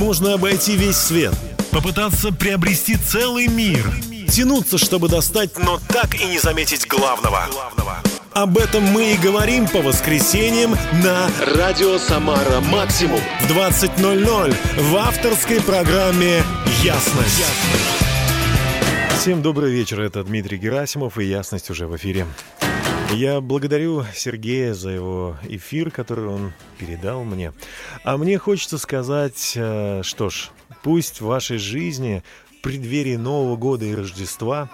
Можно обойти весь свет, попытаться приобрести целый мир, тянуться, чтобы достать, но так и не заметить главного. Об этом мы и говорим по воскресеньям на «Радио Самара Максимум» в 20.00 в авторской программе «Ясность». Всем добрый вечер, это Дмитрий Герасимов и «Ясность» уже в эфире. Я благодарю Сергея за его эфир, который он передал мне. А мне хочется сказать, э, что ж, пусть в вашей жизни в преддверии Нового года и Рождества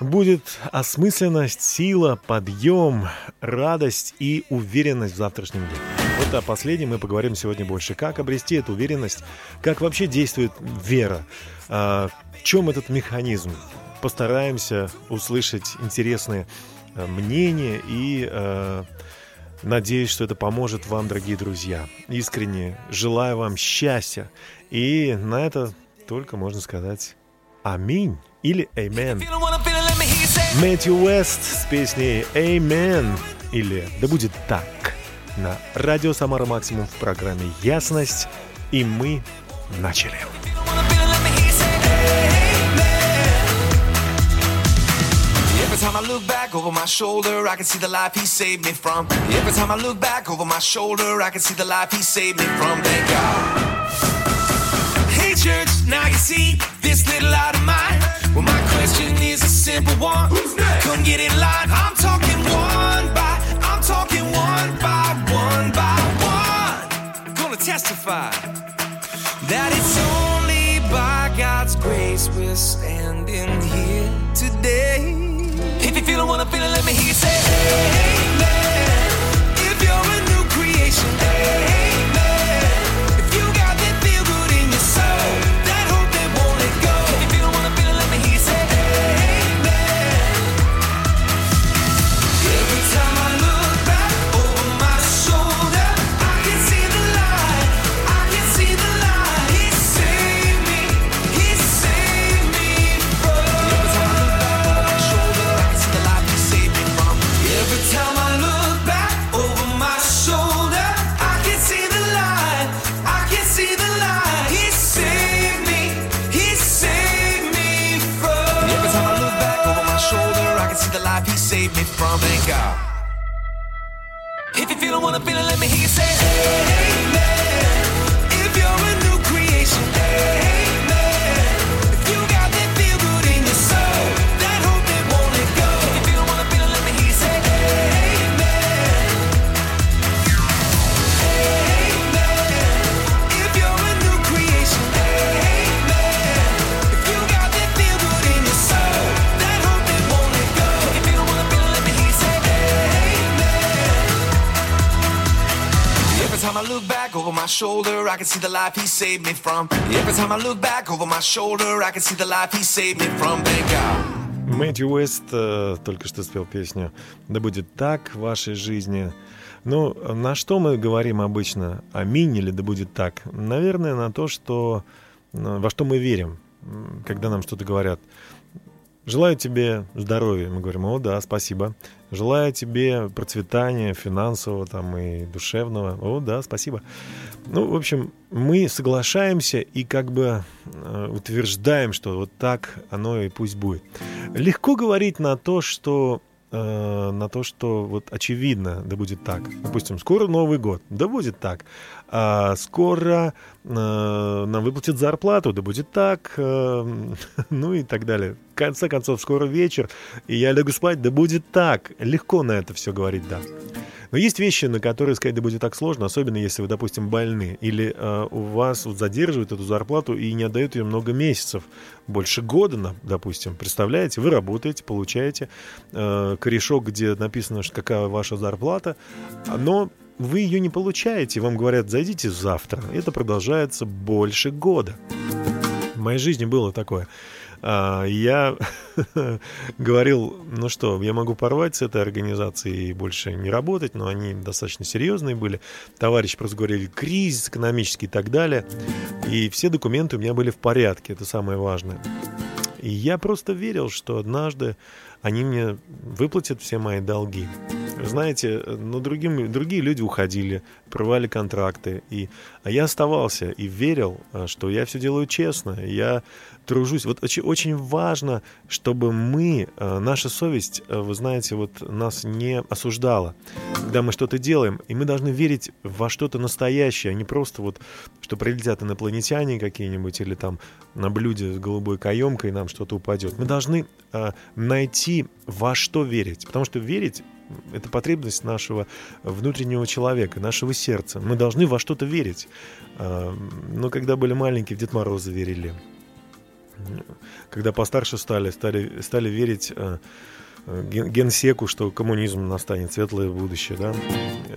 будет осмысленность, сила, подъем, радость и уверенность в завтрашнем дне. Вот о последнем мы поговорим сегодня больше. Как обрести эту уверенность, как вообще действует вера, а, в чем этот механизм. Постараемся услышать интересные мнение и э, надеюсь, что это поможет вам, дорогие друзья. Искренне желаю вам счастья. И на это только можно сказать аминь или amen. Мэтью Уэст с песней Amen или Да будет так на радио Самара Максимум в программе Ясность. И мы начали. Time I look back over my shoulder, I can see the life he saved me from. Every time I look back over my shoulder, I can see the life he saved me from. Thank God. Hey, church, now you see this little light of mine. Well, my question is a simple one. Who's next? Come get in line. I'm talking one by, I'm talking one by one by one. Gonna testify that it's only by God's grace we're standing here today feeling what I'm feeling. Life he saved me from. Every time I look back over my shoulder, I can see the life he saved me from. Thank God. Мэтью Уэст э, только что спел песню «Да будет так в вашей жизни». Ну, на что мы говорим обычно? Аминь или «Да будет так»? Наверное, на то, что, э, во что мы верим, когда нам что-то говорят. Желаю тебе здоровья. Мы говорим, о, да, спасибо. Желаю тебе процветания финансового там и душевного. О, да, спасибо. Ну, в общем, мы соглашаемся и как бы э, утверждаем, что вот так оно и пусть будет. Легко говорить на то, что э, на то, что вот очевидно, да будет так. Допустим, скоро Новый год, да будет так а скоро э, нам выплатят зарплату, да будет так, э, ну и так далее. Конце концов, скоро вечер, и я лягу спать, да будет так. Легко на это все говорить, да. Но есть вещи, на которые сказать, да будет так сложно, особенно если вы, допустим, больны, или э, у вас вот, задерживают эту зарплату и не отдают ее много месяцев, больше года, допустим. Представляете, вы работаете, получаете э, корешок, где написано, что какая ваша зарплата, но вы ее не получаете, вам говорят, зайдите завтра. Это продолжается больше года. В моей жизни было такое. А, я говорил, ну что, я могу порвать с этой организацией и больше не работать, но они достаточно серьезные были. Товарищи просто говорили, кризис экономический и так далее. И все документы у меня были в порядке, это самое важное. И я просто верил, что однажды они мне выплатят все мои долги. знаете, но другим, другие люди уходили, прорвали контракты, и, а я оставался и верил, а, что я все делаю честно, я тружусь. Вот очень, очень важно, чтобы мы, а, наша совесть, а, вы знаете, вот нас не осуждала, когда мы что-то делаем, и мы должны верить во что-то настоящее, а не просто вот, что прилетят инопланетяне какие-нибудь или там на блюде с голубой каемкой нам что-то упадет. Мы должны э, найти во что верить, потому что верить это потребность нашего внутреннего человека, нашего сердца. Мы должны во что-то верить. Но когда были маленькие, в Дед Мороза верили когда постарше стали, стали, стали верить э, генсеку, что коммунизм настанет, светлое будущее. Да?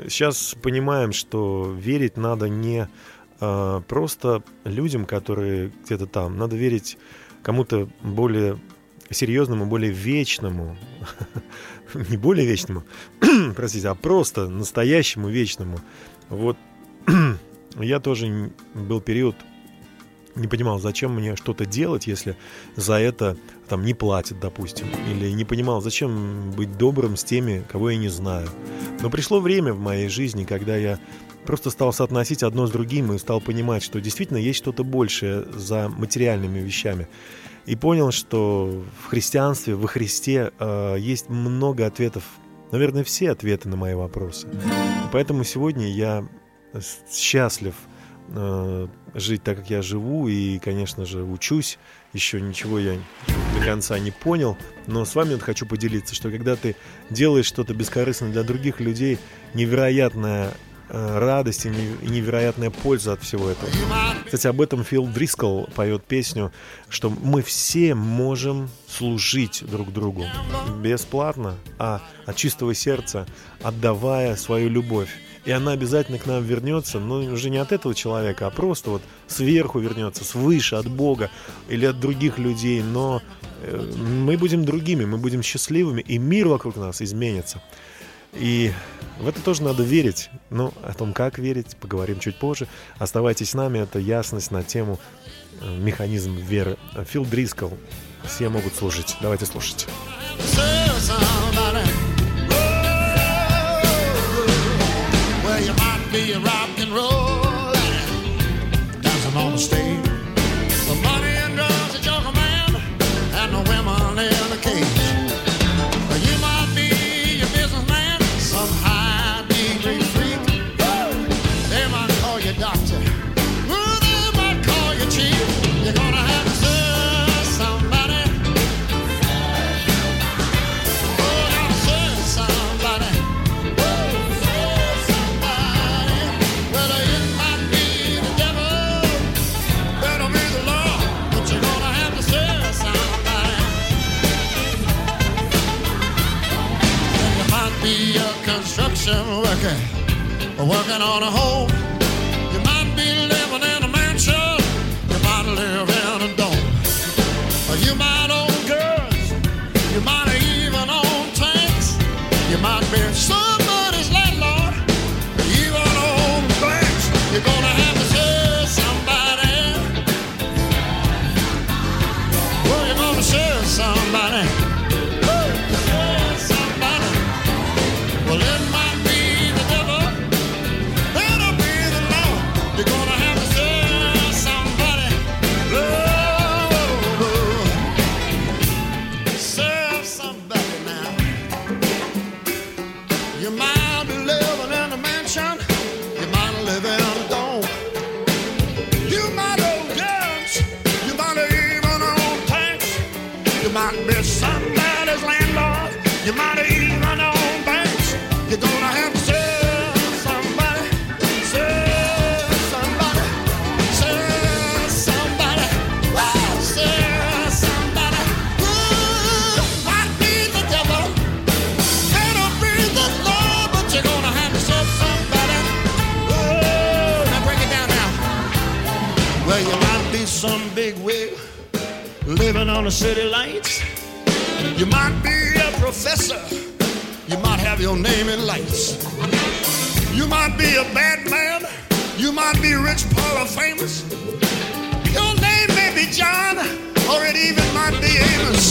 Сейчас понимаем, что верить надо не э, просто людям, которые где-то там, надо верить кому-то более серьезному, более вечному, не более вечному, простите, а просто настоящему вечному. Вот я тоже был период не понимал, зачем мне что-то делать, если за это там не платят, допустим. Или не понимал, зачем быть добрым с теми, кого я не знаю. Но пришло время в моей жизни, когда я просто стал соотносить одно с другим и стал понимать, что действительно есть что-то большее за материальными вещами. И понял, что в христианстве, во Христе э, есть много ответов, наверное, все ответы на мои вопросы. И поэтому сегодня я счастлив – Э, жить так, как я живу, и, конечно же, учусь. Еще ничего я до конца не понял, но с вами вот хочу поделиться, что когда ты делаешь что-то бескорыстно для других людей, невероятная э, радость и невероятная польза от всего этого. Кстати, об этом Фил Дрискл поет песню, что мы все можем служить друг другу бесплатно, а от чистого сердца, отдавая свою любовь и она обязательно к нам вернется, но уже не от этого человека, а просто вот сверху вернется, свыше, от Бога или от других людей, но э, мы будем другими, мы будем счастливыми, и мир вокруг нас изменится. И в это тоже надо верить. Ну, о том, как верить, поговорим чуть позже. Оставайтесь с нами, это ясность на тему э, механизм веры. Фил Дрискл. Все могут служить. Давайте слушать. Be a rock and roll dancing on the stage. Worker, working on a home. Some big wig living on the city lights. You might be a professor. You might have your name in lights. You might be a bad man. You might be rich, poor, or famous. Your name may be John, or it even might be Amos.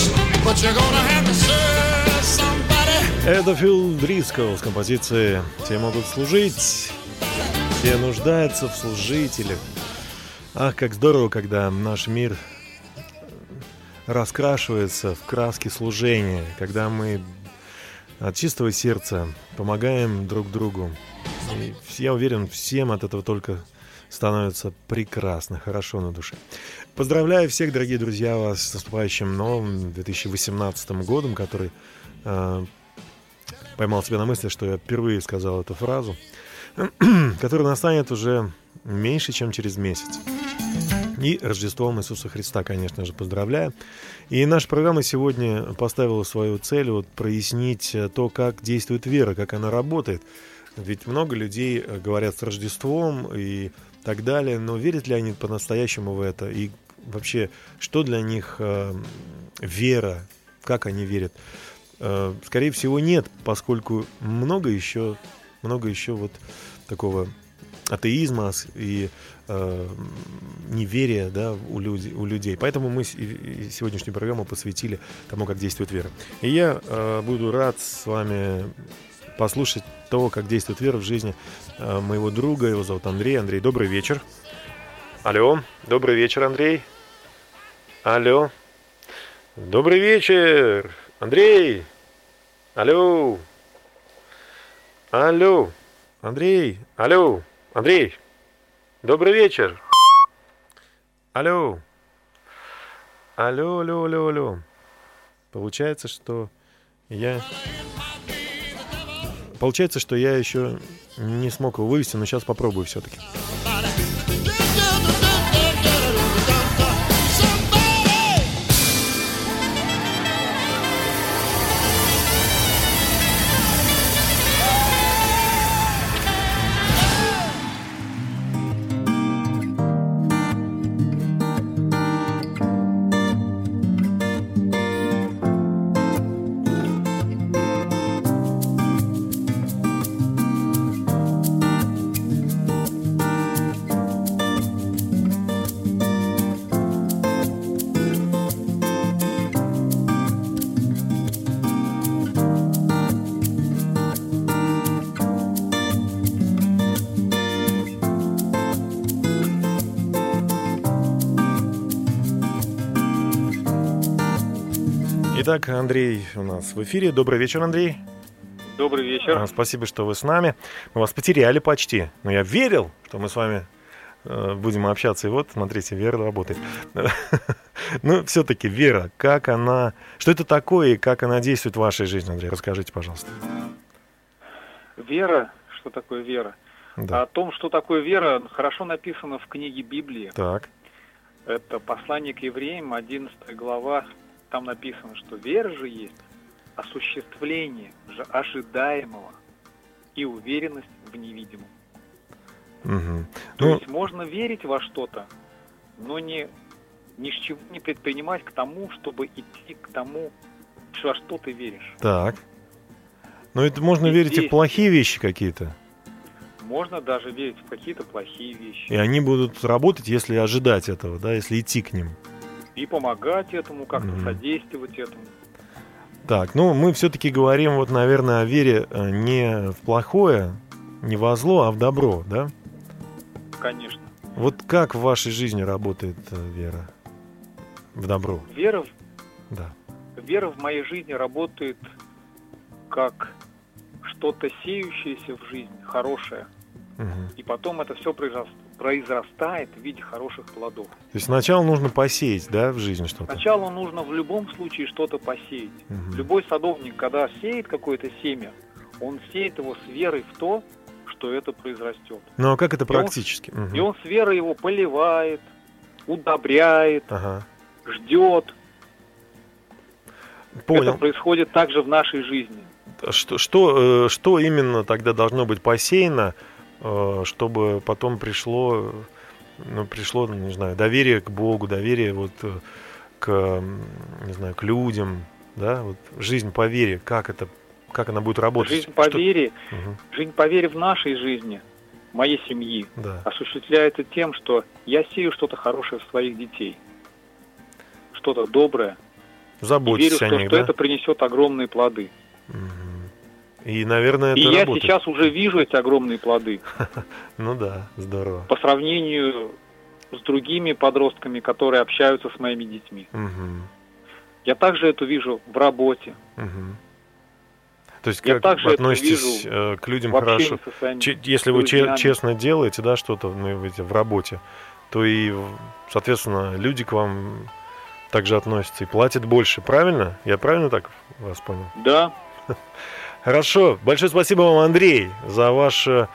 But you're gonna have to serve somebody. Это Фил Дрискл с композицией «Все могут служить, все нуждаются в служителях». Ах, как здорово, когда наш мир раскрашивается в краски служения, когда мы от чистого сердца помогаем друг другу. И я уверен, всем от этого только становится прекрасно, хорошо на душе. Поздравляю всех, дорогие друзья, вас с наступающим новым 2018 годом, который э, поймал себя на мысли, что я впервые сказал эту фразу, который настанет уже меньше, чем через месяц. И Рождеством Иисуса Христа, конечно же, поздравляю. И наша программа сегодня поставила свою цель вот, прояснить то, как действует вера, как она работает. Ведь много людей э, говорят с Рождеством и так далее, но верят ли они по-настоящему в это? И вообще, что для них э, вера, как они верят? Э, скорее всего, нет, поскольку много еще, много еще вот такого атеизма и э, неверия да, у, люди, у людей. Поэтому мы сегодняшнюю программу посвятили тому, как действует вера. И я э, буду рад с вами послушать того, как действует вера в жизни э, моего друга. Его зовут Андрей. Андрей, добрый вечер. Алло, добрый вечер, Андрей. Алло. Добрый вечер, Андрей. Алло. Алло. Андрей. Алло. Андрей. Добрый вечер. Алло. Алло, алло, алло, алло. Получается, что я... Получается, что я еще не смог его вывести, но сейчас попробую все-таки. Андрей у нас в эфире. Добрый вечер, Андрей. Добрый вечер. А, спасибо, что вы с нами. Мы вас потеряли почти, но я верил, что мы с вами э, будем общаться. И вот, смотрите, Вера работает. Ну, все-таки Вера, как она... Что это такое и как она действует в вашей жизни, Андрей? Расскажите, пожалуйста. Вера, что такое вера? Да. О том, что такое вера, хорошо написано в книге Библии. Так. Это послание к евреям, 11 глава, там написано, что вера же есть осуществление же ожидаемого и уверенность в невидимом. Угу. То ну... есть можно верить во что-то, но не ни с чего не предпринимать к тому, чтобы идти к тому, во что ты веришь. Так. Но это можно и верить здесь... и в плохие вещи какие-то. Можно даже верить в какие-то плохие вещи. И они будут работать, если ожидать этого, да, если идти к ним и помогать этому, как-то mm-hmm. содействовать этому. Так, ну мы все-таки говорим, вот, наверное, о вере э, не в плохое, не во зло, а в добро, да? Конечно. Вот как в вашей жизни работает э, вера в добро? Вера, в... да. вера в моей жизни работает как что-то сеющееся в жизнь, хорошее. Угу. И потом это все произрастает произрастает в виде хороших плодов. То есть сначала нужно посеять, да, в жизнь что-то? Сначала нужно в любом случае что-то посеять. Угу. Любой садовник, когда сеет какое-то семя, он сеет его с верой в то, что это произрастет. Ну а как это практически? И он, угу. и он с верой его поливает, удобряет, ага. ждет. Понял. Это происходит также в нашей жизни. Что, что, э, что именно тогда должно быть посеяно, чтобы потом пришло, ну, пришло, не знаю, доверие к Богу, доверие вот э, к, не знаю, к людям, да, вот жизнь по вере, как это, как она будет работать? Жизнь по Что... вере, угу. жизнь по вере в нашей жизни, моей семьи, да. осуществляется тем, что я сею что-то хорошее в своих детей, что-то доброе. Заботьтесь верю, о что, них, что да? это принесет огромные плоды. Угу. И, наверное, это И я работает. сейчас уже вижу эти огромные плоды. Ну да, здорово. По сравнению с другими подростками, которые общаются с моими детьми. Угу. Я также это вижу в работе. Угу. То есть Я как вы относитесь вижу э, к людям хорошо? Че- Если вы че- честно делаете, да, что-то ну, в работе, то и, соответственно, люди к вам также относятся и платят больше, правильно? Я правильно так вас понял? Да, Хорошо. Большое спасибо вам, Андрей, за вашу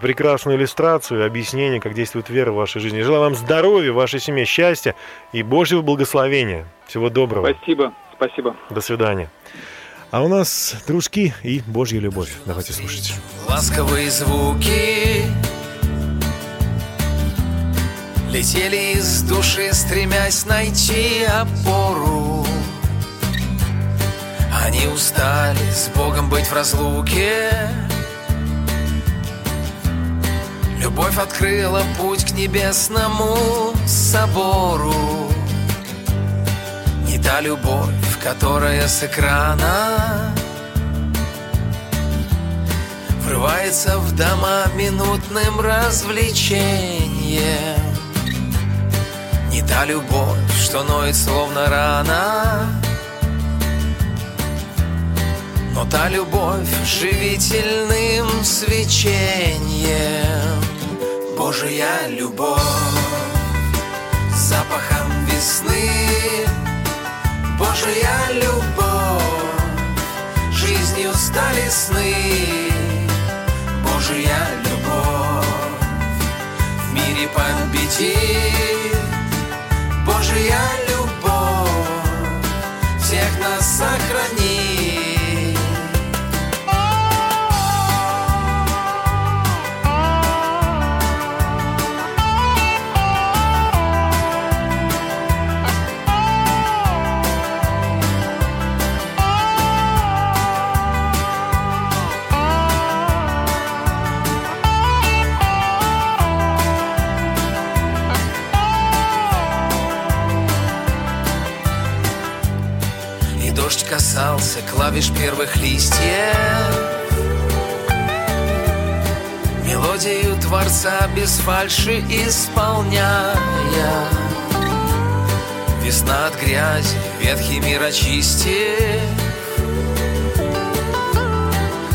прекрасную иллюстрацию, объяснение, как действует вера в вашей жизни. Желаю вам здоровья, вашей семье, счастья и Божьего благословения. Всего доброго. спасибо, спасибо. До свидания. А у нас дружки и Божья любовь. Давайте слушать. Ласковые звуки Летели из души, стремясь найти опору Они устали с Богом быть в разлуке. Любовь открыла путь к небесному собору. Не та любовь, которая с экрана Врывается в дома минутным развлечением. Не та любовь, что ноет словно рана Но та любовь живительным свечением. Божия любовь запахом весны. Божия любовь Жизнью стали сны. Божия любовь В мире победит. Божия любовь Всех нас сохранит фальши исполняя. Весна от грязи, ветхий мир очистив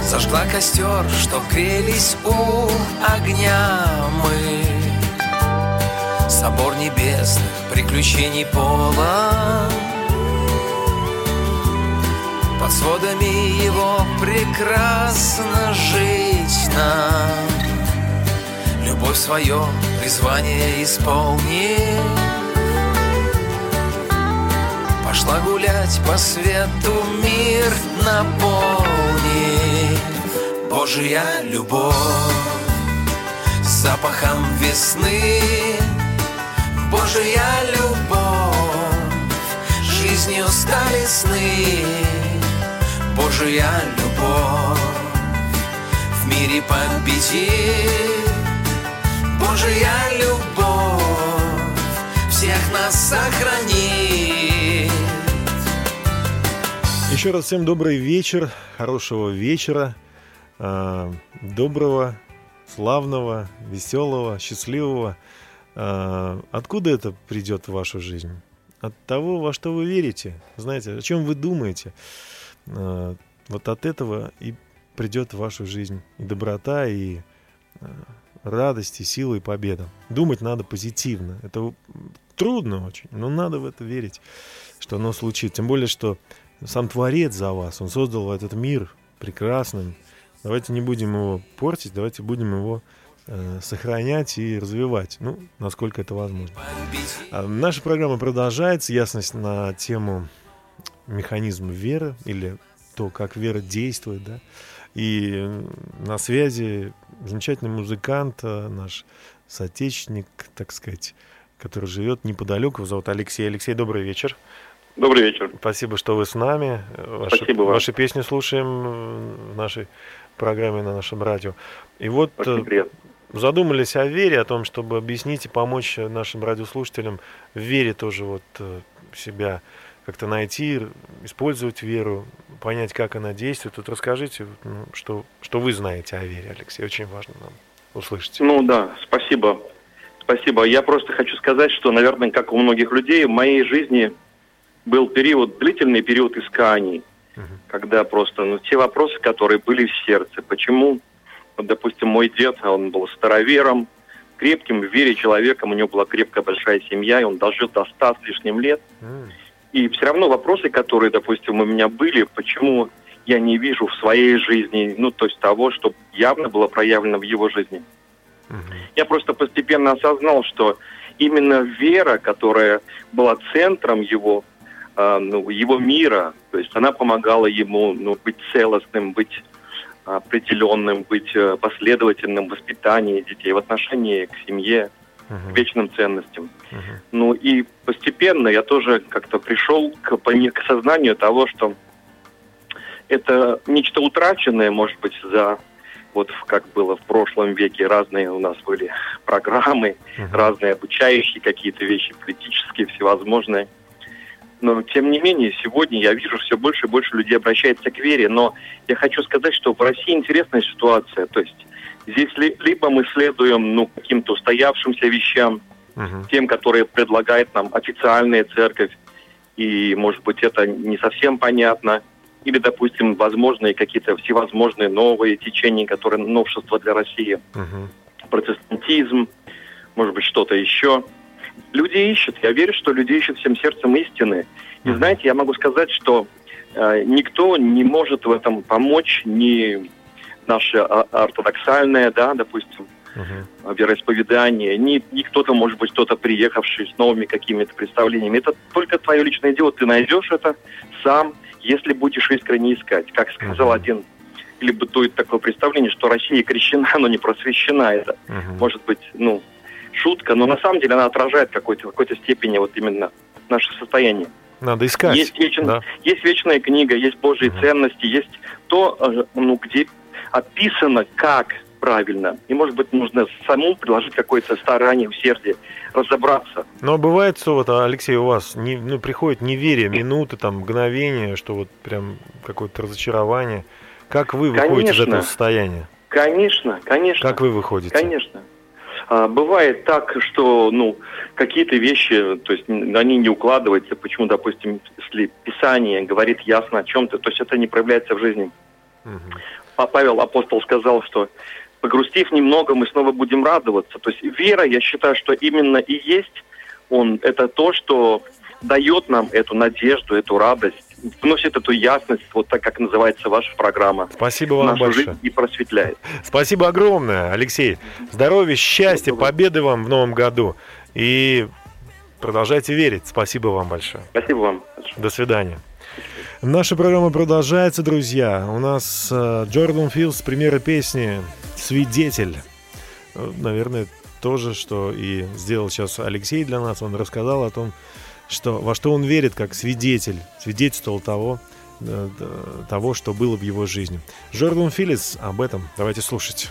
Зажгла костер, чтоб грелись у огня мы. Собор небесных приключений полон Под сводами его прекрасно жить нам Любовь свое призвание исполни Пошла гулять по свету мир наполни Божья любовь запахом весны. Божья любовь Жизнью стали сны. Божья любовь В мире победит Божья любовь Всех нас сохранит Еще раз всем добрый вечер, хорошего вечера, э, доброго, славного, веселого, счастливого. Э, откуда это придет в вашу жизнь? От того, во что вы верите. Знаете, о чем вы думаете. Э, вот от этого и придет в вашу жизнь и доброта, и э, радость, и сила, и победа. Думать надо позитивно. Это трудно очень, но надо в это верить, что оно случится. Тем более, что сам Творец за вас, Он создал этот мир прекрасным. Давайте не будем его портить, давайте будем его э, сохранять и развивать, ну, насколько это возможно. А наша программа продолжается, ясность на тему механизм веры или то, как вера действует, да. И на связи замечательный музыкант, э, наш соотечественник, так сказать, который живет неподалеку, его зовут Алексей. Алексей, добрый вечер. Добрый вечер. Спасибо, что вы с нами. Ваши, Спасибо вам. ваши песни слушаем в нашей программе на нашем радио. И вот э, задумались о вере, о том, чтобы объяснить и помочь нашим радиослушателям в вере тоже вот э, себя как-то найти, использовать веру, понять, как она действует. Вот расскажите, ну, что, что вы знаете о вере, Алексей. Очень важно нам услышать. Ну да, спасибо. Спасибо. Я просто хочу сказать, что, наверное, как у многих людей, в моей жизни был период, длительный период исканий, угу. когда просто ну, те вопросы, которые были в сердце, почему, вот, допустим, мой дед, он был старовером, крепким в вере человеком, у него была крепкая большая семья, и он дожил до ста с лишним лет. Mm. И все равно вопросы, которые, допустим, у меня были, почему я не вижу в своей жизни, ну, то есть того, что явно было проявлено в его жизни. Mm-hmm. Я просто постепенно осознал, что именно вера, которая была центром его, э, ну, его мира, то есть она помогала ему ну, быть целостным, быть определенным, быть э, последовательным в воспитании детей, в отношении к семье, uh-huh. к вечным ценностям. Uh-huh. Ну и постепенно я тоже как-то пришел к, к сознанию того, что это нечто утраченное, может быть, за вот как было в прошлом веке, разные у нас были программы, uh-huh. разные обучающие какие-то вещи, политические, всевозможные. Но, тем не менее, сегодня я вижу, все больше и больше людей обращается к вере. Но я хочу сказать, что в России интересная ситуация. То есть здесь ли, либо мы следуем ну, каким-то устоявшимся вещам, uh-huh. тем, которые предлагает нам официальная церковь, и, может быть, это не совсем понятно, или, допустим, возможные какие-то всевозможные новые течения, которые новшества для России. Uh-huh. Протестантизм, может быть, что-то еще – люди ищут. Я верю, что люди ищут всем сердцем истины. И знаете, я могу сказать, что э, никто не может в этом помочь, ни наше а, ортодоксальное, да, допустим, uh-huh. вероисповедание, ни, ни кто-то, может быть, кто-то приехавший с новыми какими-то представлениями. Это только твое личное дело. Ты найдешь это сам, если будешь искренне искать. Как сказал uh-huh. один или бытует такое представление, что Россия крещена, но не просвещена. Это uh-huh. может быть, ну, шутка, но на самом деле она отражает какой-то, какой-то степени вот именно наше состояние. Надо искать. Есть, вечен, да. есть вечная книга, есть Божьи угу. ценности, есть то, э, ну, где описано, как правильно. И, может быть, нужно самому приложить какое-то старание, усердие, разобраться. Но бывает что вот, Алексей, у вас не, ну, приходит неверие, минуты, там, мгновения, что вот прям какое-то разочарование. Как вы выходите конечно, из этого состояния? Конечно, конечно. Как вы выходите? Конечно. А, бывает так, что ну, какие-то вещи, то есть они не укладываются. Почему, допустим, если Писание говорит ясно о чем-то, то есть это не проявляется в жизни. Угу. Павел апостол сказал, что погрустив немного, мы снова будем радоваться. То есть вера, я считаю, что именно и есть он, это то, что дает нам эту надежду, эту радость вносит эту ясность, вот так, как называется ваша программа. Спасибо вам нашу большое. Жизнь и просветляет. Спасибо огромное, Алексей. Здоровья, счастья, победы вам в новом году. И продолжайте верить. Спасибо вам большое. Спасибо вам. До свидания. Наша программа продолжается, друзья. У нас э, Джордан Филдс, примеры песни «Свидетель». Э, наверное, то же, что и сделал сейчас Алексей для нас. Он рассказал о том, что, во что он верит как свидетель, свидетельствовал того, э, того, что было в его жизни. Джордан Филлис об этом. Давайте слушать.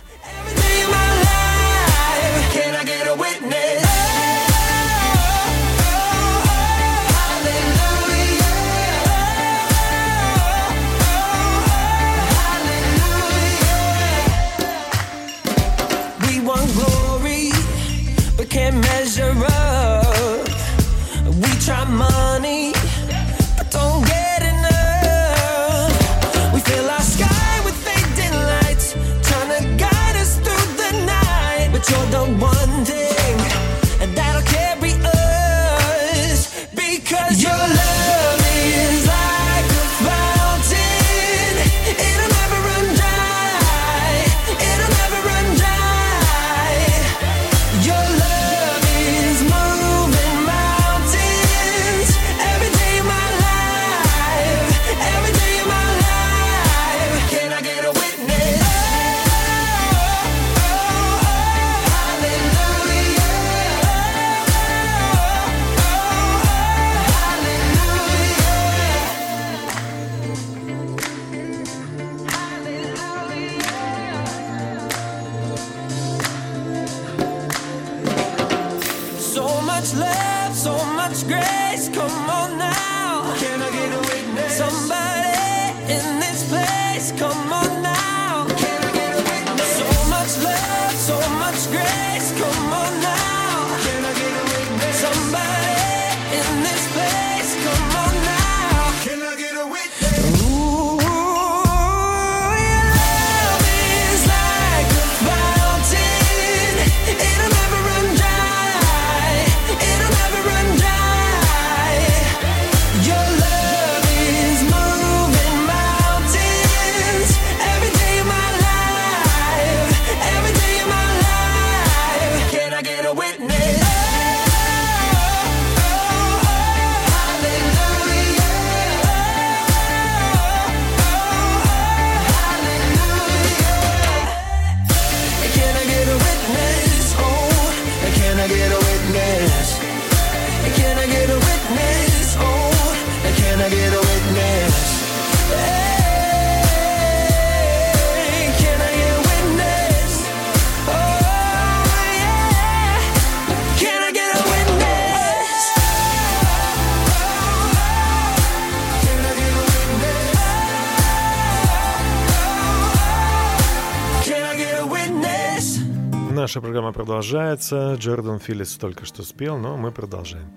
Наша программа продолжается. Джордан Филлис только что спел, но мы продолжаем.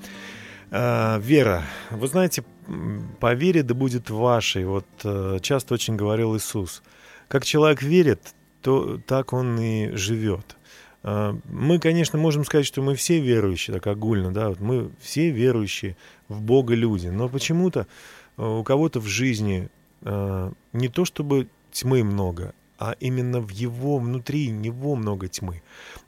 А, Вера, вы знаете, по вере да будет вашей. Вот э, часто очень говорил Иисус. Как человек верит, то так он и живет. А, мы, конечно, можем сказать, что мы все верующие, так огульно, да, вот мы все верующие в Бога люди, но почему-то э, у кого-то в жизни э, не то чтобы тьмы много, а именно в его, внутри него много тьмы.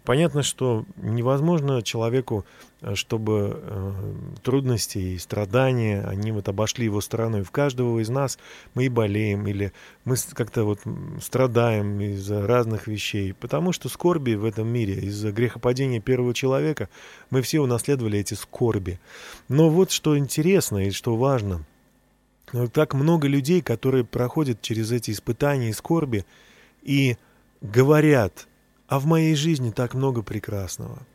Понятно, что невозможно человеку, э, чтобы э, трудности и страдания, они вот обошли его стороной. В каждого из нас мы и болеем, или мы как-то вот страдаем из-за разных вещей, потому что скорби в этом мире, из-за грехопадения первого человека, мы все унаследовали эти скорби. Но вот что интересно и что важно, так много людей, которые проходят через эти испытания и скорби, и говорят, а в моей жизни так много прекрасного.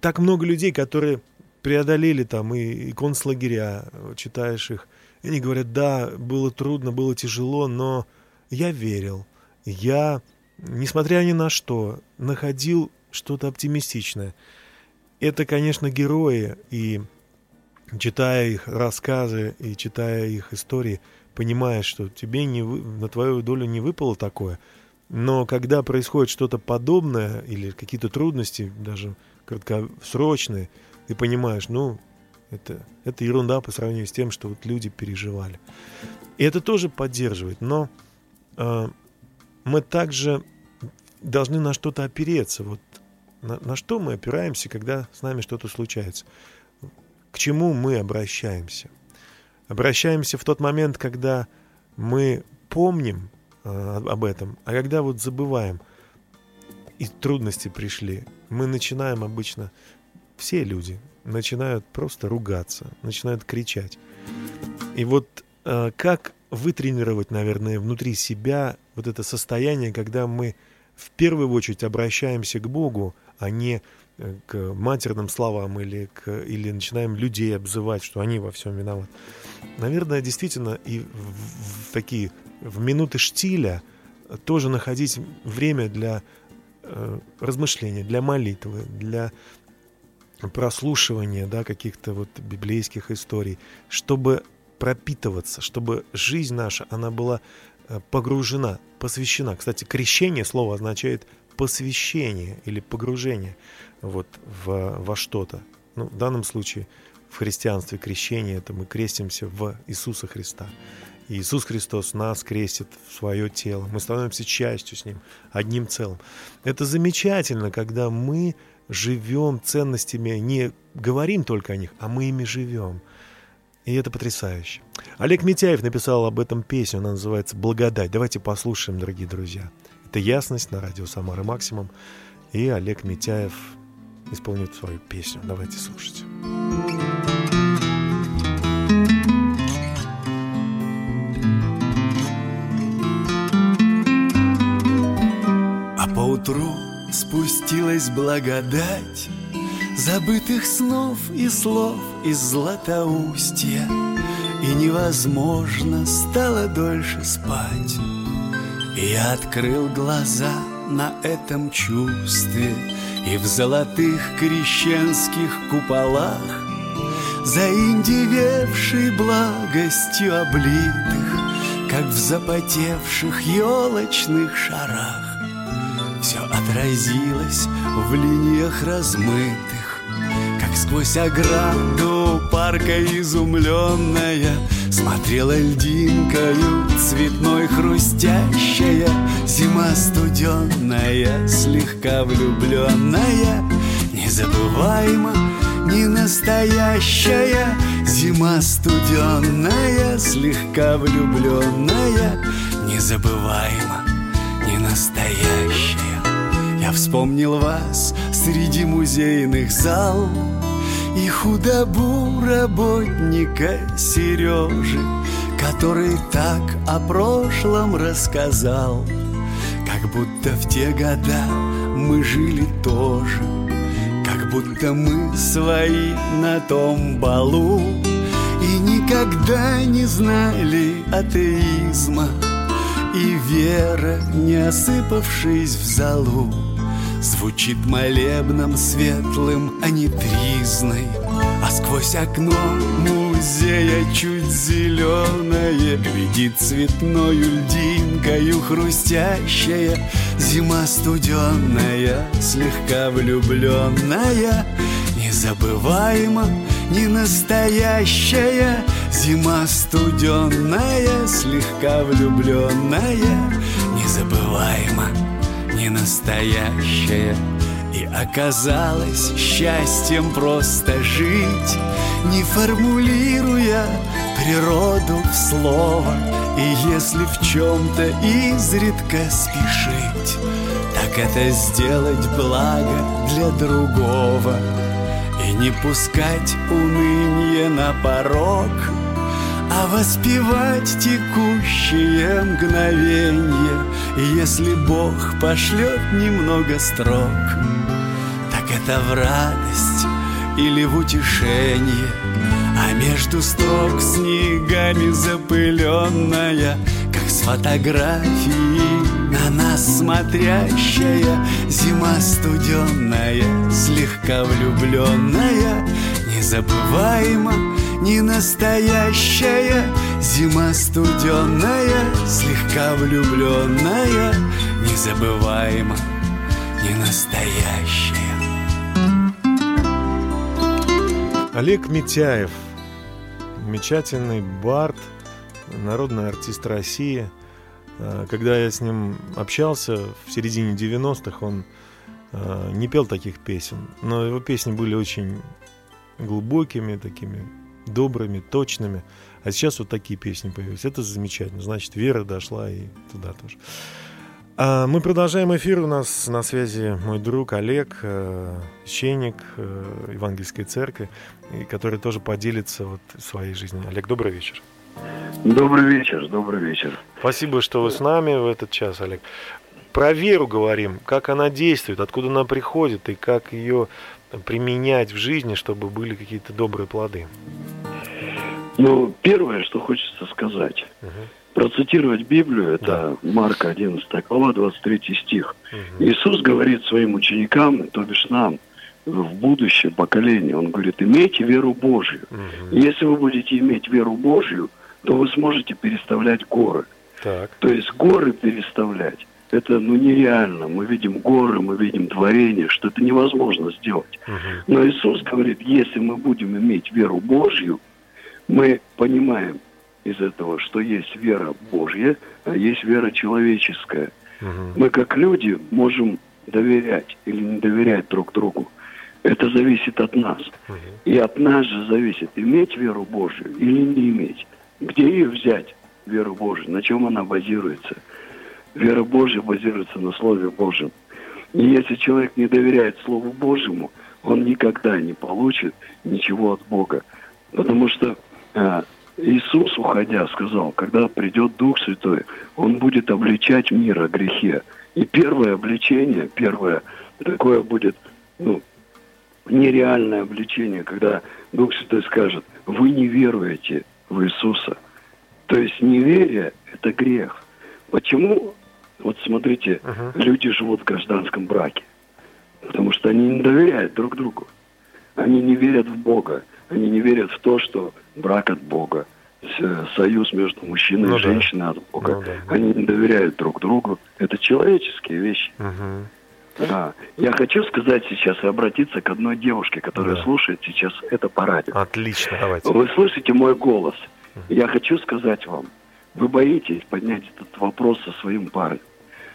Так много людей, которые преодолели там и, и концлагеря, читаешь их, и они говорят, да, было трудно, было тяжело, но я верил. Я, несмотря ни на что, находил что-то оптимистичное. Это, конечно, герои, и читая их рассказы и читая их истории, понимаешь, что тебе не вы, на твою долю не выпало такое. Но когда происходит что-то подобное или какие-то трудности, даже краткосрочные, ты понимаешь, ну, это, это ерунда по сравнению с тем, что вот люди переживали. И это тоже поддерживает, но э, мы также должны на что-то опереться. Вот на, на что мы опираемся, когда с нами что-то случается? К чему мы обращаемся? Обращаемся в тот момент, когда мы помним э, об этом, а когда вот забываем, и трудности пришли, мы начинаем обычно, все люди начинают просто ругаться, начинают кричать. И вот э, как вытренировать, наверное, внутри себя вот это состояние, когда мы в первую очередь обращаемся к Богу, а не Э, к матерным словам или, к, или начинаем людей обзывать, что они во всем виноваты. Наверное, действительно, и в, в такие в минуты штиля тоже находить время для э, размышления, для молитвы, для прослушивания да, каких-то вот библейских историй, чтобы пропитываться, чтобы жизнь наша, она была э, погружена, посвящена. Кстати, крещение слово означает посвящение или погружение вот в, во что-то. Ну, в данном случае в христианстве крещение это мы крестимся в Иисуса Христа. И Иисус Христос нас крестит в свое тело. Мы становимся частью с Ним, одним целым. Это замечательно, когда мы живем ценностями, не говорим только о них, а мы ими живем. И это потрясающе. Олег Митяев написал об этом песню, она называется «Благодать». Давайте послушаем, дорогие друзья. Это «Ясность» на радио «Самара Максимум». И Олег Митяев исполнит свою песню. Давайте слушать. А поутру спустилась благодать Забытых снов и слов из Златоустья И невозможно стало дольше спать я открыл глаза на этом чувстве и в золотых крещенских куполах Заиндевевший благостью облитых Как в запотевших елочных шарах Все отразилось в линиях размытых Как сквозь ограду парка изумленная Смотрела льдинкою цветной хрустящая Зима студенная, слегка влюбленная Незабываемо, не настоящая Зима студенная, слегка влюбленная Незабываемо, не настоящая. Я вспомнил вас среди музейных зал и худобу работника Сережи, который так о прошлом рассказал, как будто в те года мы жили тоже, как будто мы свои на том балу. И никогда не знали атеизма и вера, не осыпавшись в залу, Звучит молебном светлым, а не тризной. А сквозь окно музея чуть зеленое Глядит цветною льдинкою хрустящая Зима студенная, слегка влюбленная Незабываемо, не настоящая. Зима студенная, слегка влюбленная Незабываемо, не настоящая И оказалось счастьем просто жить Не формулируя природу в слово. И если в чем-то изредка спешить Так это сделать благо для другого. И не пускать уныние на порог а воспевать текущее мгновенье Если Бог пошлет немного строк. Так это в радость или в утешение А между строк снегами запыленная Как с фотографии на нас смотрящая Зима студенная, слегка влюбленная Незабываемо не настоящая Зима студенная, слегка влюбленная Незабываемо, не настоящая Олег Митяев, замечательный бард, народный артист России. А, когда я с ним общался в середине 90-х, он а, не пел таких песен, но его песни были очень глубокими, такими добрыми, точными. А сейчас вот такие песни появились. Это замечательно. Значит, вера дошла и туда тоже. А мы продолжаем эфир. У нас на связи мой друг Олег, э, священник э, Евангельской церкви, который тоже поделится вот своей жизнью. Олег, добрый вечер. Добрый вечер, добрый вечер. Спасибо, что вы с нами в этот час, Олег. Про веру говорим, как она действует, откуда она приходит и как ее применять в жизни, чтобы были какие-то добрые плоды? Ну, первое, что хочется сказать. Угу. Процитировать Библию, это да. Марка 11 глава, 23 стих. Угу. Иисус говорит своим ученикам, то бишь нам, в будущее поколение, он говорит, имейте веру Божью. Угу. если вы будете иметь веру Божью, то вы сможете переставлять горы. Так. То есть горы переставлять это ну нереально. Мы видим горы, мы видим творение, что это невозможно сделать. Но Иисус говорит, если мы будем иметь веру Божью, мы понимаем из этого, что есть вера Божья, а есть вера человеческая. Мы как люди можем доверять или не доверять друг другу. Это зависит от нас. И от нас же зависит, иметь веру Божью или не иметь. Где ее взять, веру Божью, на чем она базируется – Вера Божья базируется на Слове Божьем. И если человек не доверяет Слову Божьему, он никогда не получит ничего от Бога. Потому что э, Иисус, уходя, сказал, когда придет Дух Святой, Он будет обличать мир о грехе. И первое обличение, первое такое будет, ну, нереальное обличение, когда Дух Святой скажет, вы не веруете в Иисуса. То есть неверие – это грех. Почему вот смотрите, uh-huh. люди живут в гражданском браке, потому что они не доверяют друг другу. Они не верят в Бога, они не верят в то, что брак от Бога, союз между мужчиной ну, и женщиной да. от Бога. Ну, да. Они не доверяют друг другу. Это человеческие вещи. Uh-huh. Да. Я хочу сказать сейчас и обратиться к одной девушке, которая да. слушает сейчас это по радио. Отлично, давайте. Вы слышите мой голос. Я хочу сказать вам, вы боитесь поднять этот вопрос со своим парнем.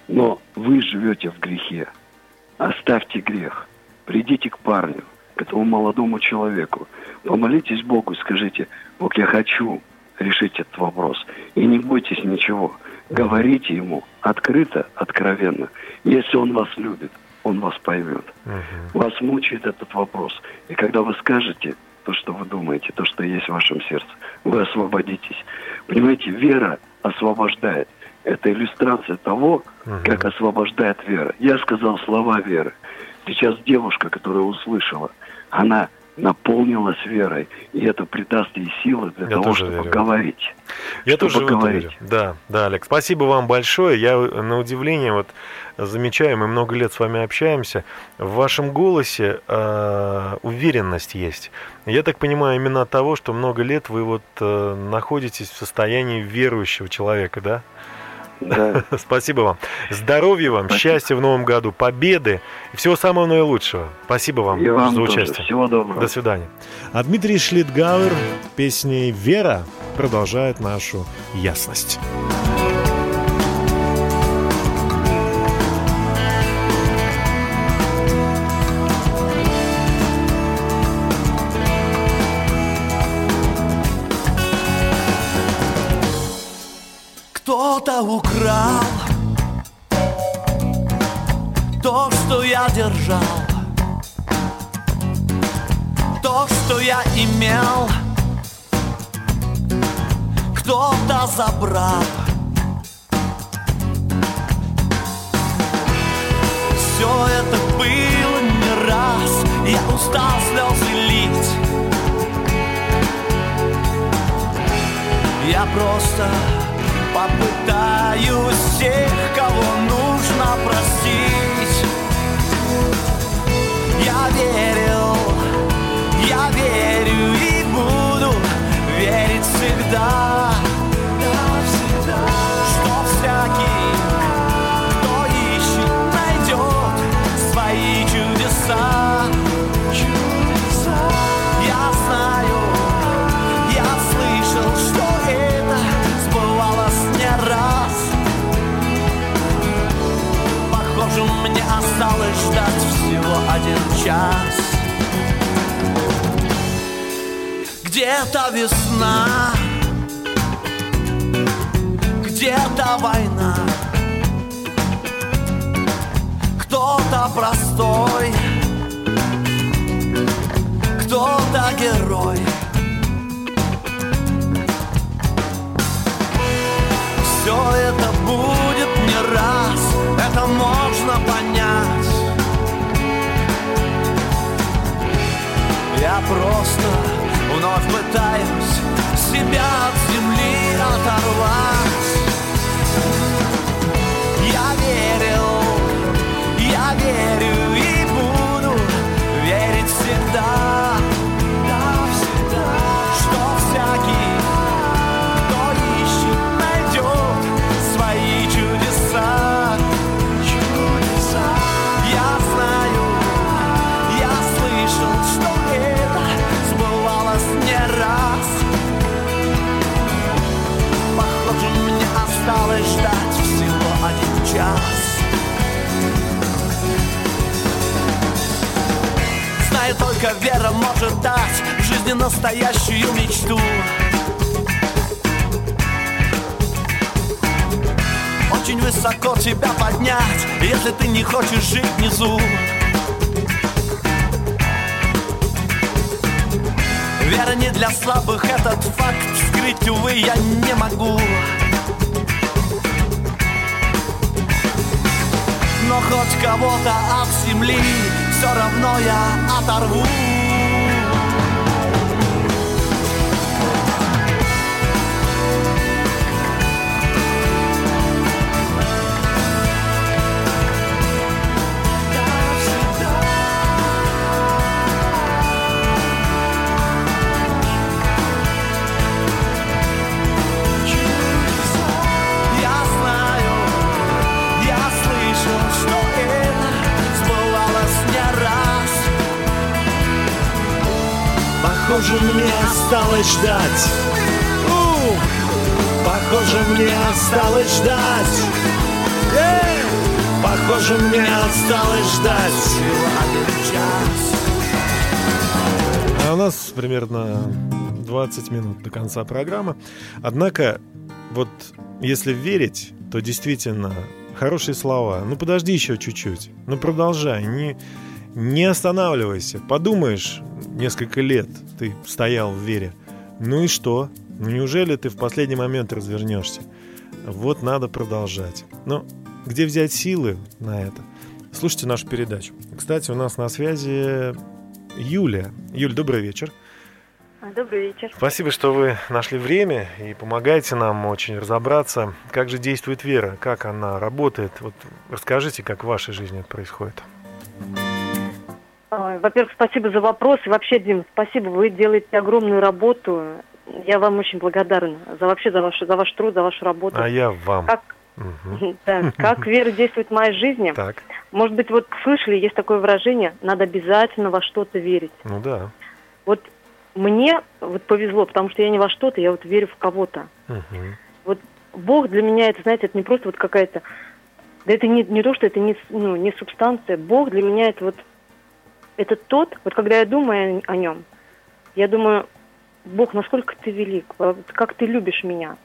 Но вы живете в грехе. Оставьте грех. Придите к парню, к этому молодому человеку. Помолитесь Богу и скажите, Бог, я хочу решить этот вопрос. И не бойтесь ничего. Говорите ему открыто, откровенно. Если он вас любит, он вас поймет. Угу. Вас мучает этот вопрос. И когда вы скажете то, что вы думаете, то, что есть в вашем сердце, вы освободитесь. Понимаете, вера освобождает. Это иллюстрация того, uh как освобождает вера. Я сказал слова веры. Сейчас девушка, которая услышала, она наполнилась верой, и это придаст ей силы для Я того, чтобы верю. говорить. Я тоже говорить. верю. Да, да, Олег, спасибо вам большое. Я на удивление вот замечаю, мы много лет с вами общаемся, в вашем голосе э, уверенность есть. Я так понимаю, именно от того, что много лет вы вот э, находитесь в состоянии верующего человека, да? Да. Спасибо вам. Здоровья вам, Спасибо. счастья в новом году, победы и всего самого наилучшего. Спасибо вам, и вам за участие. Тоже. Всего доброго. До свидания. А Дмитрий Шлитгауэр песней «Вера» продолжает нашу ясность. Кто-то украл То, что я держал То, что я имел. Кто-то забрал. Все это было не раз. Я устал слезы лить. Я просто Попытаюсь всех, кого нужно простить Я верил, один час. Где-то весна Где-то война. Кто-то простой Кто-то герой. Все это будет не раз Это можно понять Я просто вновь пытаюсь Себя от земли оторвать осталось ждать всего один час Знаю, только вера может дать в жизни настоящую мечту Очень высоко тебя поднять, если ты не хочешь жить внизу Вера не для слабых, этот факт скрыть, увы, я не могу Но хоть кого-то от земли Все равно я оторву Похоже, мне осталось ждать Похоже, мне осталось ждать Эй! Похоже, мне осталось ждать А у нас примерно 20 минут до конца программы. Однако, вот если верить, то действительно хорошие слова. Ну подожди еще чуть-чуть. Ну продолжай. Не, не останавливайся. Подумаешь, несколько лет ты стоял в вере. Ну и что? Ну неужели ты в последний момент развернешься? Вот надо продолжать. Но где взять силы на это? Слушайте нашу передачу. Кстати, у нас на связи Юлия. Юль, добрый вечер. Добрый вечер. Спасибо, что вы нашли время и помогаете нам очень разобраться, как же действует вера, как она работает. Вот расскажите, как в вашей жизни это происходит. Во-первых, спасибо за вопрос. И вообще, Дим, спасибо. Вы делаете огромную работу. Я вам очень благодарна за вообще за ваш, за ваш труд, за вашу работу. А я вам. Как, угу. да, как вера действует в моей жизни. Так. Может быть, вот слышали, есть такое выражение, надо обязательно во что-то верить. Ну да. Вот мне вот повезло, потому что я не во что-то, я вот верю в кого-то. Угу. Вот Бог для меня, это, знаете, это не просто вот какая-то... Да это не, не то, что это не, ну, не субстанция. Бог для меня это вот... Это тот, вот когда я думаю о нем, я думаю, Бог, насколько ты велик, как ты любишь меня.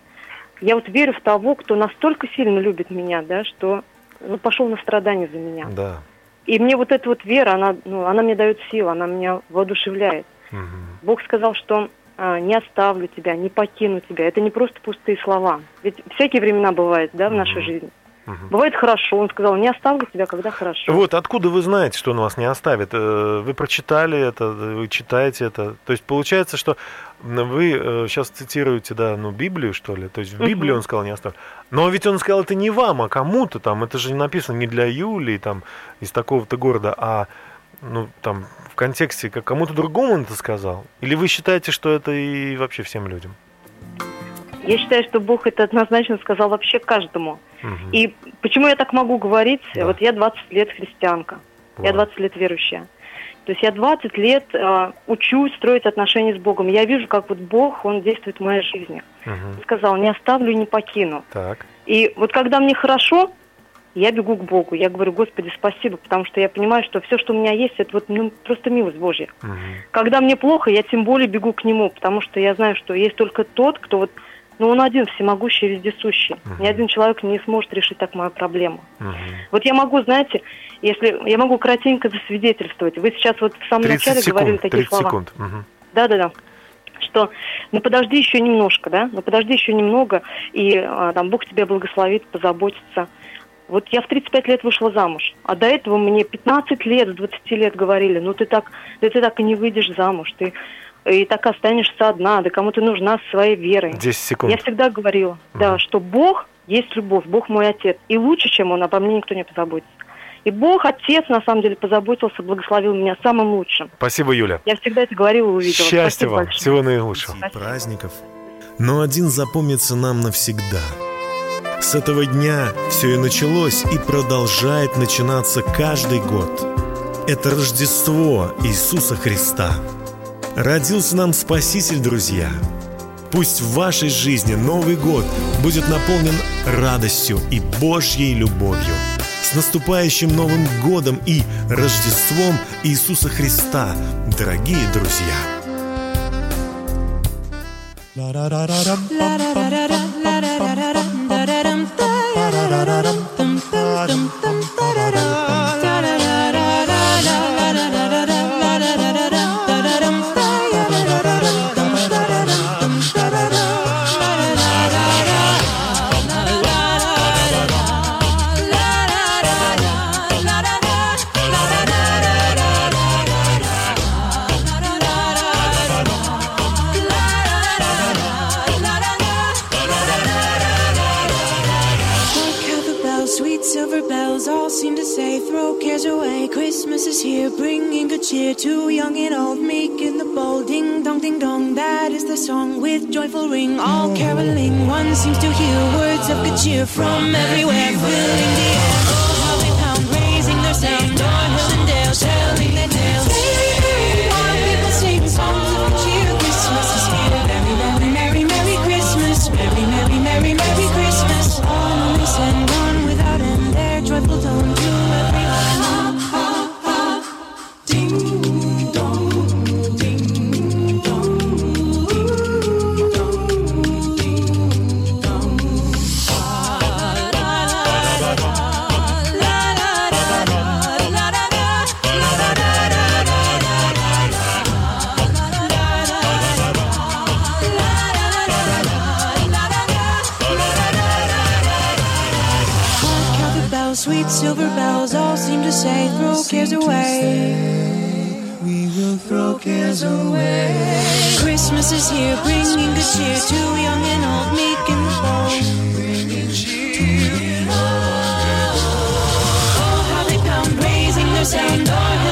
Я вот верю в того, кто настолько сильно любит меня, да, что ну, пошел на страдания за меня. Да. И мне вот эта вот вера, она, ну, она мне дает силу, она меня воодушевляет. Угу. Бог сказал, что а, не оставлю тебя, не покину тебя. Это не просто пустые слова. Ведь всякие времена бывают, да, в нашей жизни. Угу. Бывает хорошо, он сказал, не оставлю тебя, когда хорошо. Вот откуда вы знаете, что он вас не оставит? Э, вы прочитали это, вы читаете это. То есть получается, что вы сейчас цитируете, да, ну, Библию, что ли? То есть в Библии uh он сказал не оставлю. Но ведь он сказал это не вам, а кому-то там. Это же написано не для Юлии там из такого-то города, а ну, там, в контексте, как кому-то другому он это сказал? Или вы считаете, что это и вообще всем людям? Я считаю, что Бог это однозначно сказал вообще каждому. Угу. И почему я так могу говорить? Да. Вот я 20 лет христианка, Вау. я 20 лет верующая. То есть я 20 лет э, учусь строить отношения с Богом. Я вижу, как вот Бог, Он действует в моей жизни. Угу. Он сказал, не оставлю и не покину. Так. И вот когда мне хорошо, я бегу к Богу. Я говорю, Господи, спасибо, потому что я понимаю, что все, что у меня есть, это вот ну, просто милость Божья. Угу. Когда мне плохо, я тем более бегу к Нему, потому что я знаю, что есть только тот, кто вот, ну, Он один всемогущий, вездесущий. Мгм. Ни один человек не сможет решить так мою проблему. Угу. Вот я могу, знаете, если я могу кратенько засвидетельствовать. Вы сейчас вот в самом 30 начале говорили секунд, такие 30 слова. секунд. Мгм. Да-да-да. Что, ну подожди еще немножко, да, ну подожди еще немного, и а, там Бог тебя благословит, позаботится. Вот я в 35 лет вышла замуж, а до этого мне 15 лет, с 20 лет говорили, ну ты так, да ты так и не выйдешь замуж, ты и так останешься одна, да кому ты нужна со своей верой. 10 секунд. Я всегда говорила, да, что Бог есть любовь, Бог мой отец, и лучше, чем он, обо мне никто не позаботится. И Бог, Отец, на самом деле, позаботился, благословил меня самым лучшим. Спасибо, Юля. Я всегда это говорила и увидела. Счастья Спасибо вам. большое. Всего наилучшего. Праздников. Но один запомнится нам навсегда. С этого дня все и началось и продолжает начинаться каждый год. Это Рождество Иисуса Христа. Родился нам Спаситель, друзья. Пусть в вашей жизни Новый год будет наполнен радостью и Божьей любовью. С наступающим Новым годом и Рождеством Иисуса Христа, дорогие друзья! Hark bringing good cheer to young and old, meek and the bold. Ding dong, ding dong, that is the song with joyful ring. All caroling, one seems to hear words of good cheer from everywhere, filling the air. Oh, how they pound, raising their sound silver bells, all seem to say, throw cares away. We will throw cares away. Christmas is here, bringing good cheer to young and old, meek and bold. Oh, how they pound, raising their sound,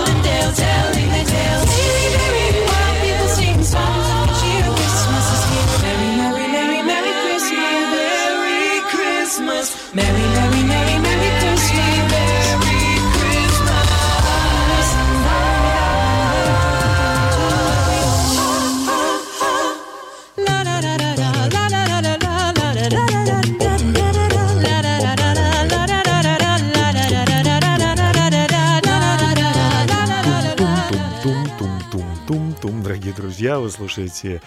друзья, вы слушаете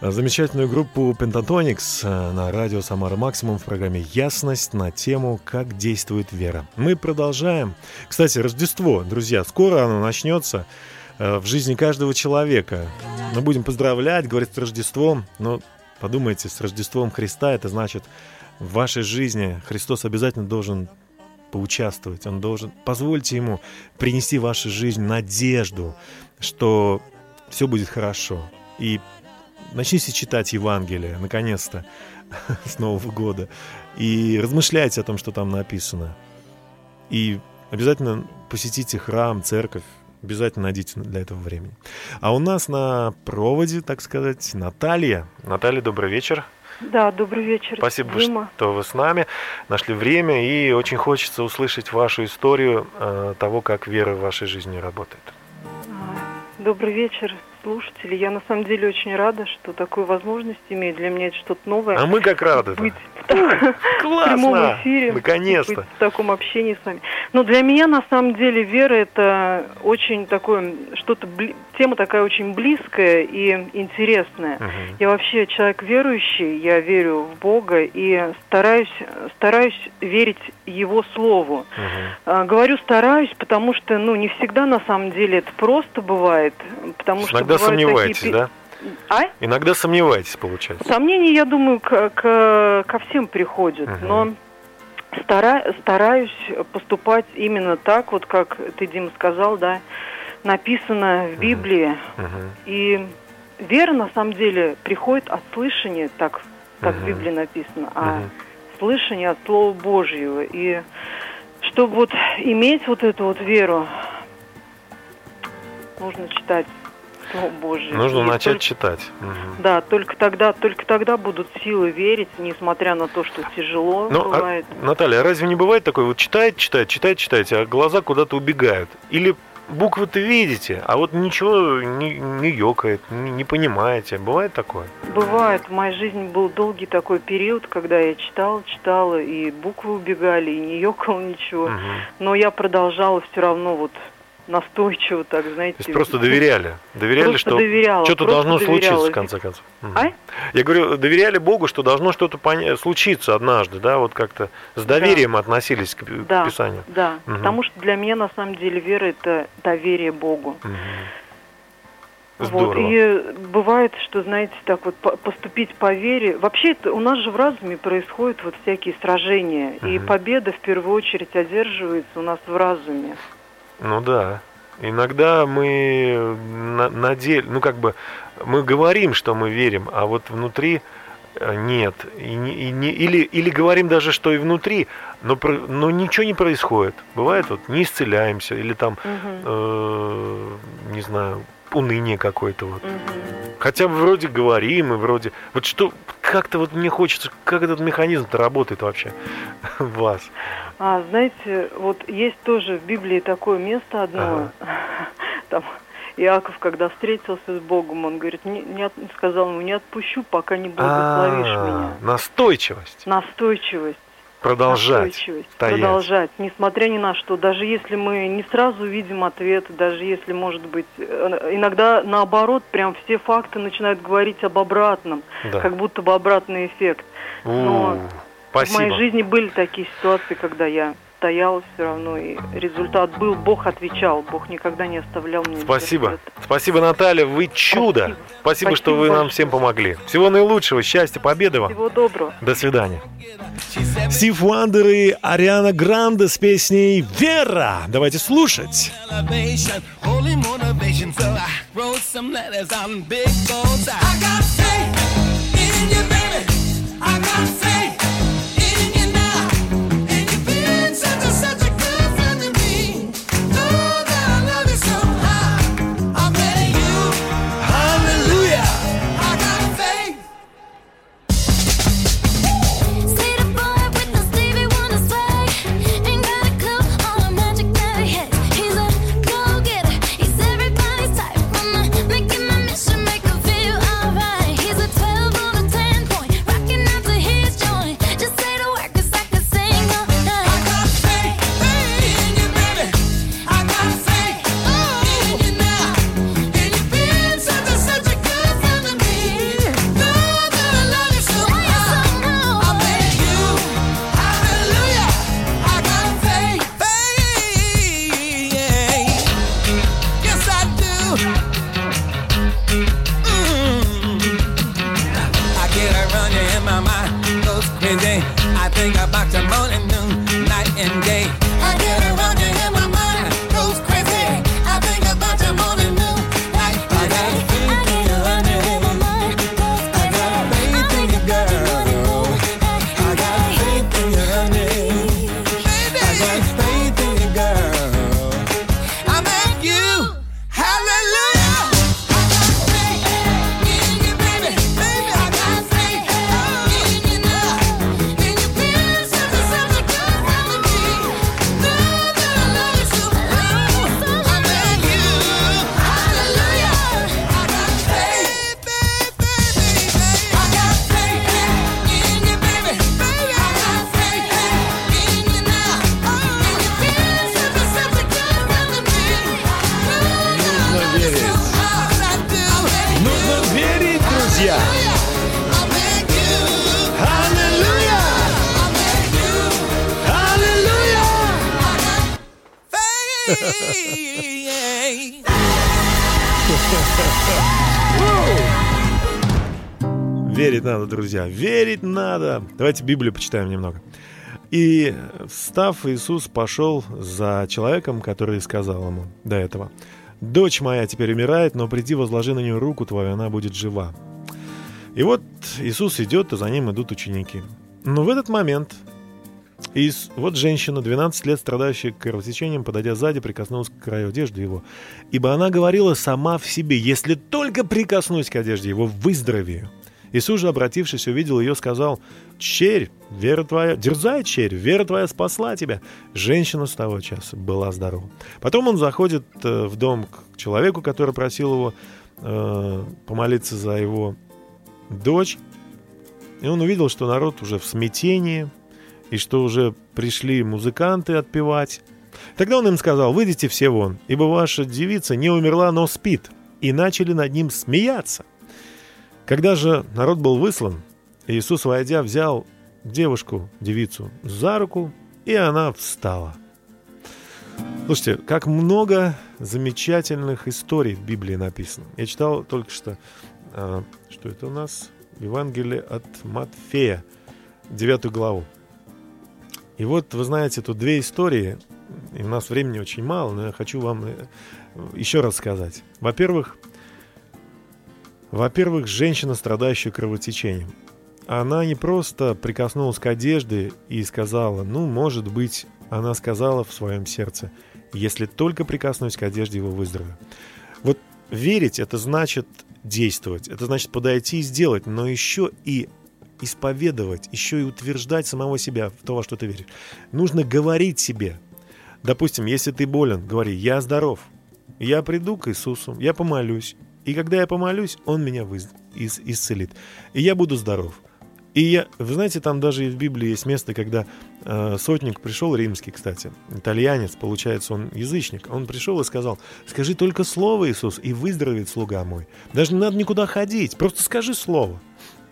э, замечательную группу Pentatonix э, на радио «Самара Максимум» в программе «Ясность» на тему «Как действует вера». Мы продолжаем. Кстати, Рождество, друзья, скоро оно начнется э, в жизни каждого человека. Мы будем поздравлять, говорить с Рождеством, но подумайте, с Рождеством Христа это значит в вашей жизни Христос обязательно должен поучаствовать, он должен... Позвольте ему принести в вашу жизнь надежду, что все будет хорошо. И начните читать Евангелие, наконец-то, с Нового года. И размышляйте о том, что там написано. И обязательно посетите храм, церковь. Обязательно найдите для этого времени. А у нас на проводе, так сказать, Наталья. Наталья, добрый вечер. Да, добрый вечер. Спасибо, Дима. что вы с нами, нашли время, и очень хочется услышать вашу историю э, того, как вера в вашей жизни работает. Добрый вечер, слушатели. Я на самом деле очень рада, что такую возможность имею. Для меня это что-то новое. А мы как рады. Быть в, так- в прямом Классно! эфире. Наконец-то! В таком общении с вами. Но для меня на самом деле вера это очень такое, что-то, тема такая очень близкая и интересная. Я вообще человек верующий, я верю в Бога и стараюсь, стараюсь верить Его Слову. А, Говорю стараюсь, потому что, ну, не всегда на самом деле это просто бывает, потому что Иногда бывают сомневаетесь, такие да? А? Иногда сомневаетесь, получается. Сомнения, я думаю, к- к- ко всем приходят, но стара- стараюсь поступать именно так, вот как ты, Дима, сказал, да, написано в Библии. И вера, на самом деле, приходит от слышания, так как в Библии написано, а слышание от Слова Божьего. И чтобы вот иметь вот эту вот веру, нужно читать Слово Божье. Нужно И начать только- читать. Мгм. да, только тогда, только тогда будут силы верить, несмотря на то, что тяжело Ну, а, бывает. Наталья, а разве не бывает такое, вот читает, читает, читает, читаете, а глаза куда-то убегают? Или буквы-то видите, а вот ничего не, не ёкает, не, не понимаете. Бывает такое? Бывает, в моей жизни был долгий такой период, когда я читала, читала, и буквы убегали, и не ёкало ничего. Но я продолжала все равно вот настойчиво, так, знаете. То есть просто доверяли? Доверяли, Просто что доверяла, что-то должно доверяла. случиться, в конце концов? А? Я говорю, доверяли Богу, что должно что-то поня- случиться однажды, да, вот как-то с доверием относились к, к Да, Писанию. да, Мгм. потому что для меня на самом деле вера это доверие Богу. Вот, Здорово. и бывает, что, знаете, так вот по- поступить по вере. Вообще, это у нас же в разуме происходят вот всякие сражения. И победа в первую очередь одерживается у нас в разуме. Ну да. Иногда мы на, на деле, ну как бы, мы говорим, что мы верим, а вот внутри э, нет. И и не- или, или говорим даже, что и внутри, но, но ничего не происходит. Бывает, вот не исцеляемся, или там, э, не знаю, уныние какое-то вот. Хотя вроде говорим, и вроде... Вот что, как-то вот мне хочется, как этот механизм-то работает вообще в вас? А, знаете, вот есть тоже в Библии такое место одно. Там Иаков, когда встретился с Богом, он говорит, не, не от- сказал ему, не отпущу, пока не благословишь меня. А, Настойчивость. Настойчивость. Продолжать. Стоять. Продолжать, несмотря ни на что. Даже если мы не сразу видим ответ, даже если, может быть, э, иногда наоборот, прям все факты начинают говорить об обратном, Да. как будто бы обратный эффект. Но У, в моей Спасибо. жизни были такие ситуации, когда я состоялось все равно, и результат был, Бог отвечал, Бог никогда не оставлял мне. Спасибо. Спасибо, Наталья, вы чудо. Спасибо, Спасибо, Спасибо что вы большое. нам всем помогли. Всего наилучшего, счастья, победы вам. Всего доброго. До свидания. Стив Вандер и Ариана Гранде с песней «Вера». Давайте слушать. I got faith. Надо, друзья, верить надо. Давайте Библию почитаем немного. И встав, Иисус пошел за человеком, который сказал ему до этого, «Дочь моя теперь умирает, но приди, возложи на нее руку твою, она будет жива». И вот Иисус идет, и за ним идут ученики. Но в этот момент и вот женщина, 12 лет страдающая кровотечением, подойдя сзади, прикоснулась к краю одежды его. Ибо она говорила сама в себе, если только прикоснусь к одежде его, выздоровею. Иисус же, обратившись, увидел ее, сказал, «Черь, вера твоя, дерзай, черь, вера твоя спасла тебя». Женщина с того часа была здорова. Потом он заходит э, в дом к человеку, который просил его э, помолиться за его дочь. И он увидел, что народ уже в смятении, и что уже пришли музыканты отпевать. Тогда он им сказал, выйдите все вон, ибо ваша девица не умерла, но спит. И начали над ним смеяться. Когда же народ был выслан, Иисус, войдя, взял девушку, девицу, за руку, и она встала. Слушайте, как много замечательных историй в Библии написано. Я читал только что, а, что это у нас? Евангелие от Матфея, 9 главу. И вот, вы знаете, тут две истории, и у нас времени очень мало, но я хочу вам э, еще раз сказать. Во-первых, во-первых, женщина, страдающая кровотечением. Она не просто прикоснулась к одежде и сказала, ну, может быть, она сказала в своем сердце, если только прикоснусь к одежде, его выздоровею. Вот верить – это значит действовать, это значит подойти и сделать, но еще и исповедовать, еще и утверждать самого себя в то, во что ты веришь. Нужно говорить себе. Допустим, если ты болен, говори, я здоров, я приду к Иисусу, я помолюсь, и когда я помолюсь, Он меня выз... ис... исцелит, и я буду здоров. И я, вы знаете, там даже в Библии есть место, когда э, сотник пришел, римский, кстати, итальянец, получается, он язычник, он пришел и сказал, скажи только слово, Иисус, и выздоровеет слуга мой. Даже не надо никуда ходить, просто скажи слово.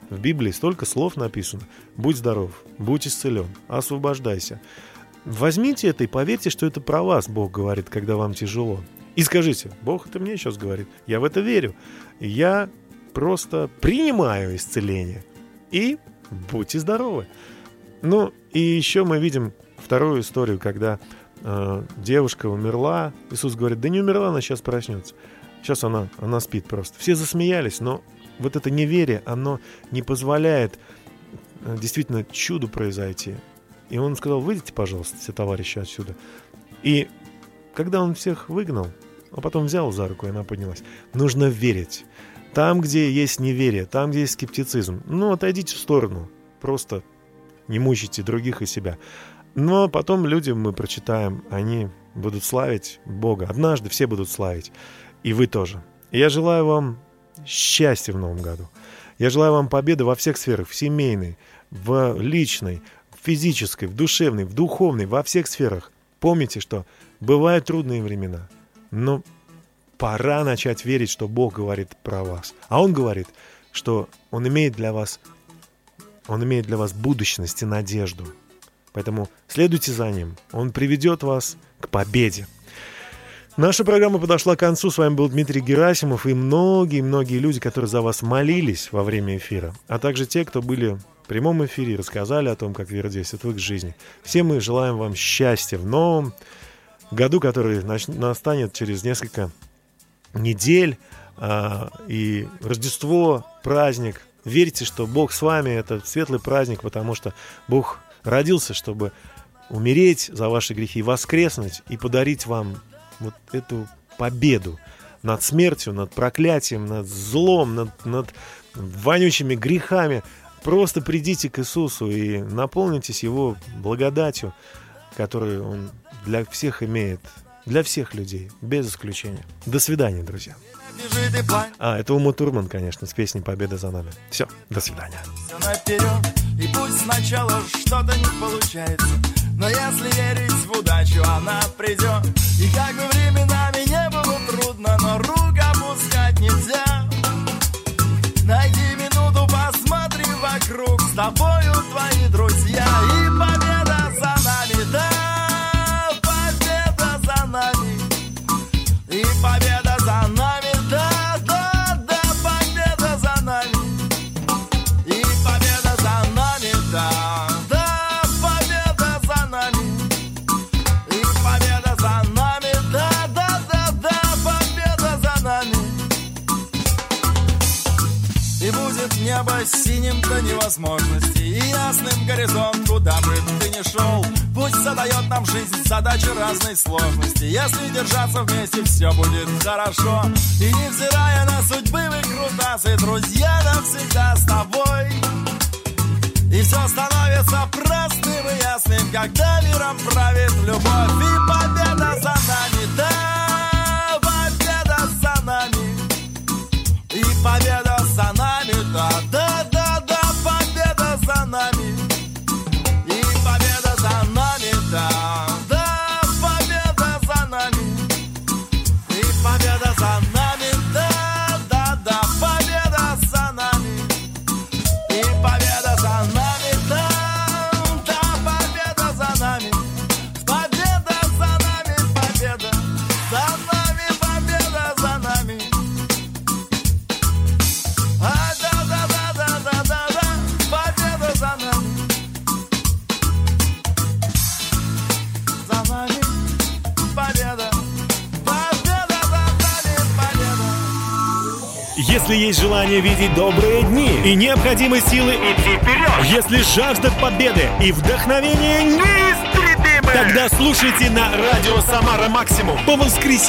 В Библии столько слов написано. Будь здоров, будь исцелен, освобождайся. возьмите это и поверьте, что это про вас Бог говорит, когда вам тяжело. И скажите, Бог это мне сейчас говорит. Я в это верю. Я просто принимаю исцеление. И будьте здоровы. Ну, и еще мы видим вторую историю, когда э, девушка умерла. Иисус говорит, да не умерла, она сейчас проснется. Сейчас она, она спит просто. Все засмеялись, но вот это неверие, оно не позволяет э, действительно чуду произойти. И он сказал, выйдите, пожалуйста, все товарищи отсюда. И когда он всех выгнал, а потом взял за руку, и она поднялась. Нужно верить. Там, где есть неверие, там, где есть скептицизм, ну, отойдите в сторону. Просто не мучайте других и себя. Но потом люди, мы прочитаем, они будут славить Бога. Однажды все будут славить. И вы тоже. Я желаю вам счастья в новом году. Я желаю вам победы во всех сферах, в семейной, в личной, в физической, в душевной, в духовной, во всех сферах. Помните, что бывают трудные времена, но пора начать верить, что Бог говорит про вас. А Он говорит, что Он имеет для вас, Он имеет для вас будущность и надежду. Поэтому следуйте за Ним. Он приведет вас к победе. Наша программа подошла к концу. С вами был Дмитрий Герасимов и многие-многие люди, которые за вас молились во время эфира, а также те, кто были в прямом эфире и рассказали о том, как вера действует в их жизни. Все мы желаем вам счастья в новом году, который настанет через несколько недель. А, и Рождество, праздник. Верьте, что Бог с вами. Это светлый праздник, потому что Бог родился, чтобы умереть за ваши грехи, воскреснуть и подарить вам вот эту победу над смертью, над проклятием, над злом, над, над вонючими грехами. Просто придите к Иисусу и наполнитесь Его благодатью, которую Он для всех имеет, для всех людей, без исключения. До свидания, друзья. А, это Ума Турман, конечно, с песней «Победа за нами». Все, до свидания. Все наперед, и пусть сначала что-то не получается, но если верить в удачу, она придет. И как бы временами не было трудно, но рук опускать нельзя. Найди минуту, посмотри вокруг, с тобою твои разной сложности. Если держаться вместе, все будет хорошо. И невзирая на судьбы выкрутасы Друзья навсегда с тобой. И все становится простым и ясным, когда миром правит любовь. И победа за нами, да, желание видеть добрые дни и необходимы силы идти вперед, если жажда победы и вдохновение неистребимы, тогда слушайте на радио «Самара Максимум» по воскресеньям